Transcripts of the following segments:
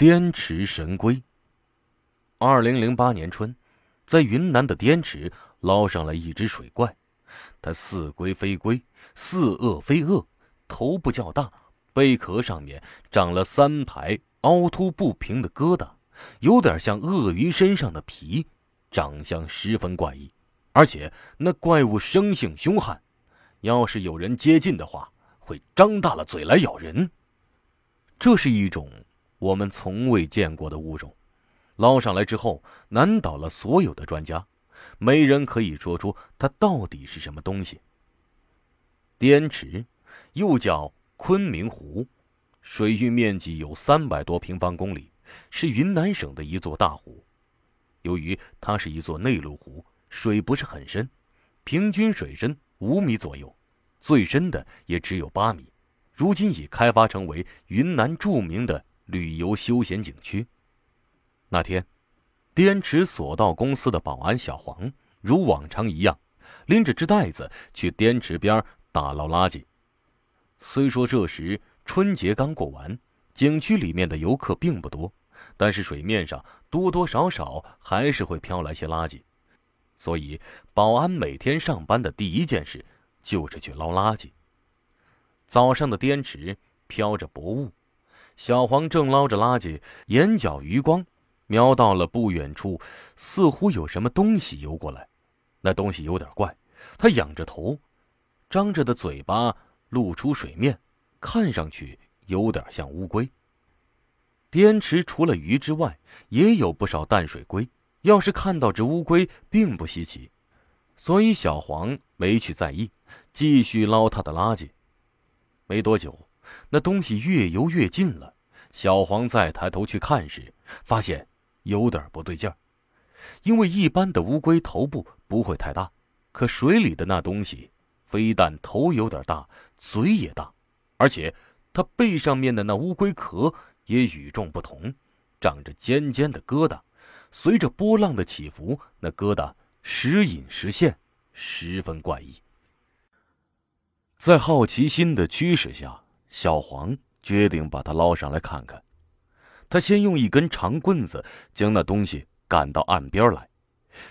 滇池神龟。二零零八年春，在云南的滇池捞上来一只水怪，它似龟非龟，似鳄非鳄，头部较大，贝壳上面长了三排凹凸不平的疙瘩，有点像鳄鱼身上的皮，长相十分怪异，而且那怪物生性凶悍，要是有人接近的话，会张大了嘴来咬人。这是一种我们从未见过的物种，捞上来之后难倒了所有的专家，没人可以说出它到底是什么东西。滇池，又叫昆明湖，水域面积有三百多平方公里，是云南省的一座大湖。由于它是一座内陆湖，水不是很深，平均水深五米左右，最深的也只有八米。如今已开发成为云南著名的旅游休闲景区。那天，滇池索道公司的保安小黄如往常一样，拎着只袋子去滇池边打捞垃圾。虽说这时春节刚过完，景区里面的游客并不多，但是水面上多多少少还是会飘来些垃圾，所以保安每天上班的第一件事就是去捞垃圾。早上的滇池飘着薄雾，小黄正捞着垃圾，眼角余光瞄到了不远处，似乎有什么东西游过来。那东西有点怪，它仰着头，张着的嘴巴露出水面，看上去有点像乌龟。滇池除了鱼之外，也有不少淡水龟。要是看到只乌龟，并不稀奇，所以小黄没去在意，继续捞他的垃圾。没多久，那东西越游越近了。小黄再抬头去看时，发现有点不对劲儿。因为一般的乌龟头部不会太大，可水里的那东西，非但头有点大，嘴也大，而且它背上面的那乌龟壳也与众不同，长着尖尖的疙瘩，随着波浪的起伏，那疙瘩时隐时现，十分怪异。在好奇心的驱使下，小黄决定把它捞上来看看。他先用一根长棍子将那东西赶到岸边来，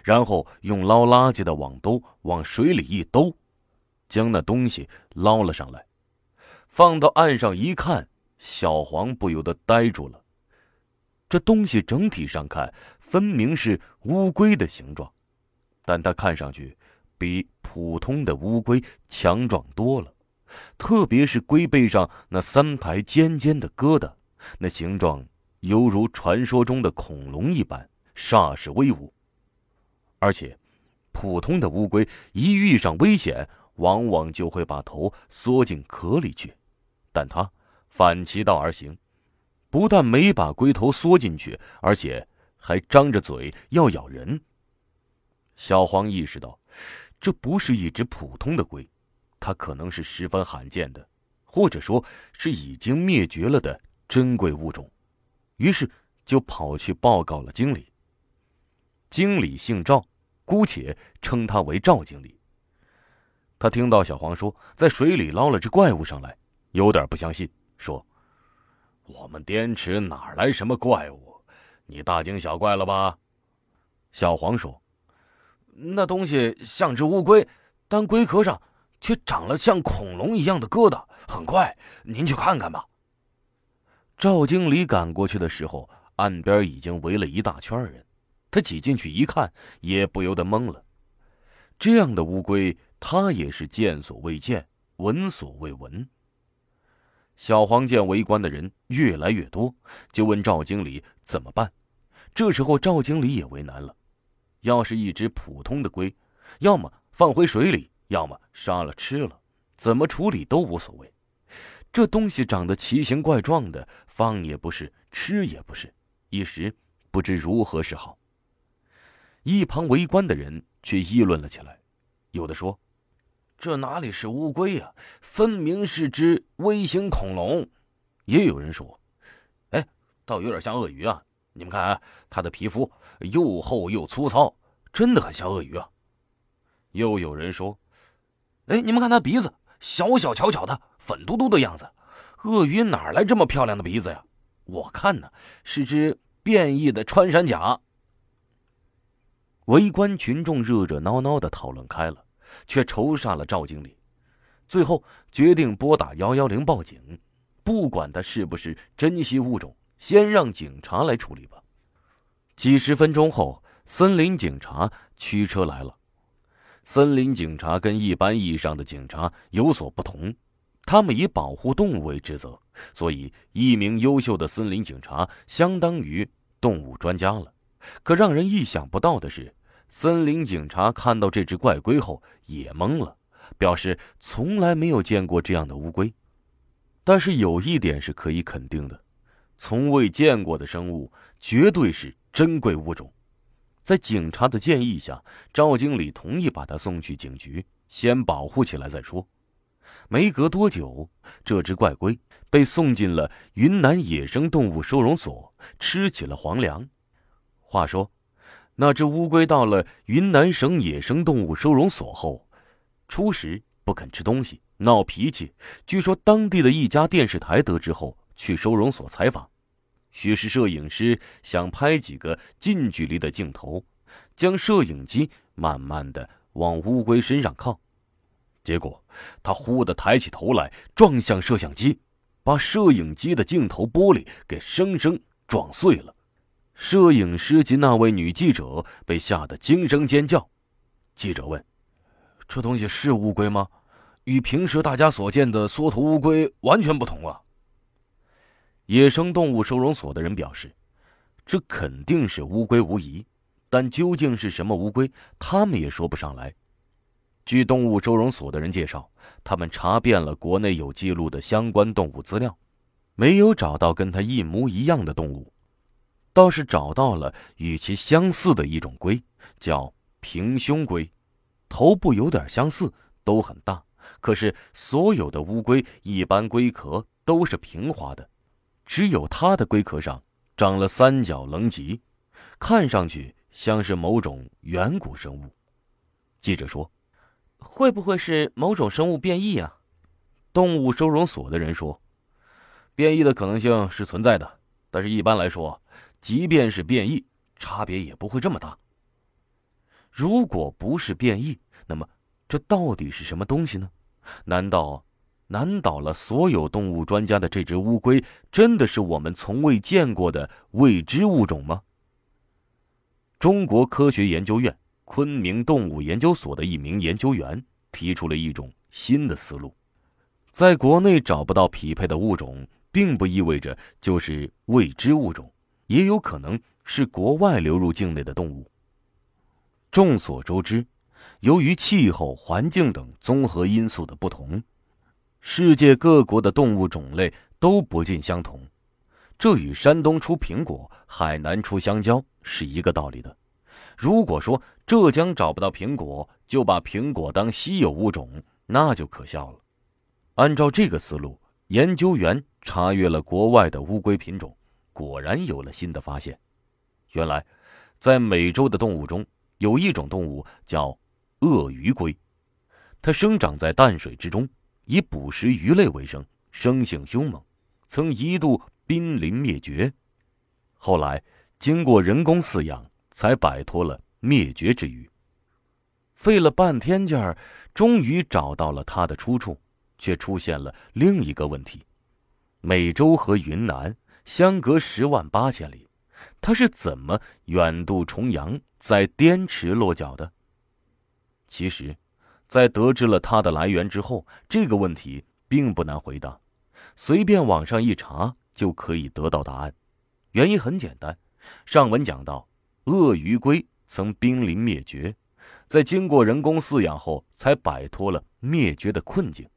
然后用捞垃圾的网兜往水里一兜，将那东西捞了上来。放到岸上一看，小黄不由得呆住了。这东西整体上看分明是乌龟的形状，但它看上去……比普通的乌龟强壮多了，特别是龟背上那三排尖尖的疙瘩，那形状犹如传说中的恐龙一般，煞是威武。而且，普通的乌龟一遇上危险，往往就会把头缩进壳里去，但它反其道而行，不但没把龟头缩进去，而且还张着嘴要咬人。小黄意识到。这不是一只普通的龟，它可能是十分罕见的，或者说是已经灭绝了的珍贵物种。于是就跑去报告了经理。经理姓赵，姑且称他为赵经理。他听到小黄说在水里捞了只怪物上来，有点不相信，说：“我们滇池哪来什么怪物？你大惊小怪了吧？”小黄说。那东西像只乌龟，但龟壳上却长了像恐龙一样的疙瘩，很怪。您去看看吧。赵经理赶过去的时候，岸边已经围了一大圈人。他挤进去一看，也不由得懵了。这样的乌龟，他也是见所未见，闻所未闻。小黄见围观的人越来越多，就问赵经理怎么办。这时候赵经理也为难了。要是一只普通的龟，要么放回水里，要么杀了吃了，怎么处理都无所谓。这东西长得奇形怪状的，放也不是，吃也不是，一时不知如何是好。一旁围观的人却议论了起来，有的说：“这哪里是乌龟呀，分明是只微型恐龙。”也有人说：“哎，倒有点像鳄鱼啊。”你们看啊，它的皮肤又厚又粗糙，真的很像鳄鱼啊。又有人说：“哎，你们看它鼻子小小巧巧的，粉嘟嘟的样子，鳄鱼哪来这么漂亮的鼻子呀？我看呢是只变异的穿山甲。围观群众热热闹闹的讨论开了，却愁煞了赵经理。最后决定拨打幺幺零报警，不管它是不是珍稀物种，先让警察来处理吧。几十分钟后，森林警察驱车来了。森林警察跟一般意义上的警察有所不同，他们以保护动物为职责，所以一名优秀的森林警察相当于动物专家了。可让人意想不到的是，森林警察看到这只怪龟后也懵了，表示从来没有见过这样的乌龟。但是有一点是可以肯定的，从未见过的生物绝对是珍贵物种。在警察的建议下，赵经理同意把他送去警局，先保护起来再说。没隔多久，这只怪龟被送进了云南野生动物收容所，吃起了皇粮。话说，那只乌龟到了云南省野生动物收容所后，初时不肯吃东西，闹脾气。据说当地的一家电视台得知后，去收容所采访。许是摄影师想拍几个近距离的镜头，将摄影机慢慢的往乌龟身上靠，结果他忽地抬起头来，撞向摄像机，把摄影机的镜头玻璃给生生撞碎了。摄影师及那位女记者被吓得惊声尖叫。记者问：“这东西是乌龟吗？与平时大家所见的缩头乌龟完全不同啊！”野生动物收容所的人表示：“这肯定是乌龟无疑，但究竟是什么乌龟，他们也说不上来。”据动物收容所的人介绍，他们查遍了国内有记录的相关动物资料，没有找到跟它一模一样的动物，倒是找到了与其相似的一种龟，叫平胸龟，头部有点相似，都很大。可是所有的乌龟一般龟壳都是平滑的。只有它的龟壳上长了三角棱棘，看上去像是某种远古生物。记者说：“会不会是某种生物变异啊？”动物收容所的人说：“变异的可能性是存在的，但是一般来说，即便是变异，差别也不会这么大。如果不是变异，那么这到底是什么东西呢？难道？”难倒了所有动物专家的这只乌龟，真的是我们从未见过的未知物种吗？中国科学研究院昆明动物研究所的一名研究员提出了一种新的思路：在国内找不到匹配的物种，并不意味着就是未知物种，也有可能是国外流入境内的动物。众所周知，由于气候、环境等综合因素的不同。世界各国的动物种类都不尽相同，这与山东出苹果、海南出香蕉是一个道理的。如果说浙江找不到苹果，就把苹果当稀有物种，那就可笑了。按照这个思路，研究员查阅了国外的乌龟品种，果然有了新的发现。原来，在美洲的动物中有一种动物叫鳄鱼龟，它生长在淡水之中。以捕食鱼类为生，生性凶猛，曾一度濒临灭绝。后来经过人工饲养，才摆脱了灭绝之虞。费了半天劲儿，终于找到了它的出处，却出现了另一个问题：美洲和云南相隔十万八千里，它是怎么远渡重洋，在滇池落脚的？其实。在得知了它的来源之后，这个问题并不难回答，随便网上一查就可以得到答案。原因很简单，上文讲到，鳄鱼龟曾濒临灭绝，在经过人工饲养后才摆脱了灭绝的困境。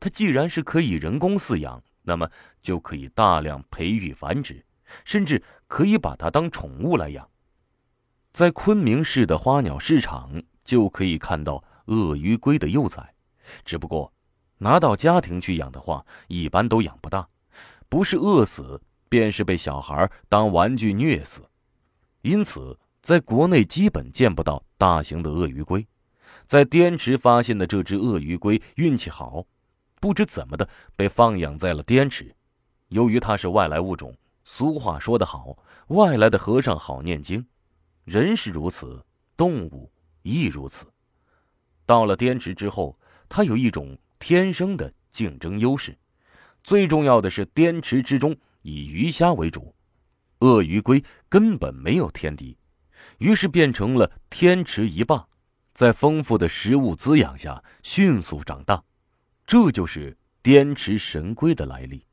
它既然是可以人工饲养，那么就可以大量培育繁殖，甚至可以把它当宠物来养。在昆明市的花鸟市场就可以看到。鳄鱼龟的幼崽，只不过拿到家庭去养的话，一般都养不大，不是饿死，便是被小孩当玩具虐死。因此，在国内基本见不到大型的鳄鱼龟。在滇池发现的这只鳄鱼龟运气好，不知怎么的被放养在了滇池。由于它是外来物种，俗话说得好，外来的和尚好念经，人是如此，动物亦如此。到了滇池之后，它有一种天生的竞争优势。最重要的是，滇池之中以鱼虾为主，鳄鱼龟根本没有天敌，于是变成了天池一霸。在丰富的食物滋养下，迅速长大。这就是滇池神龟的来历。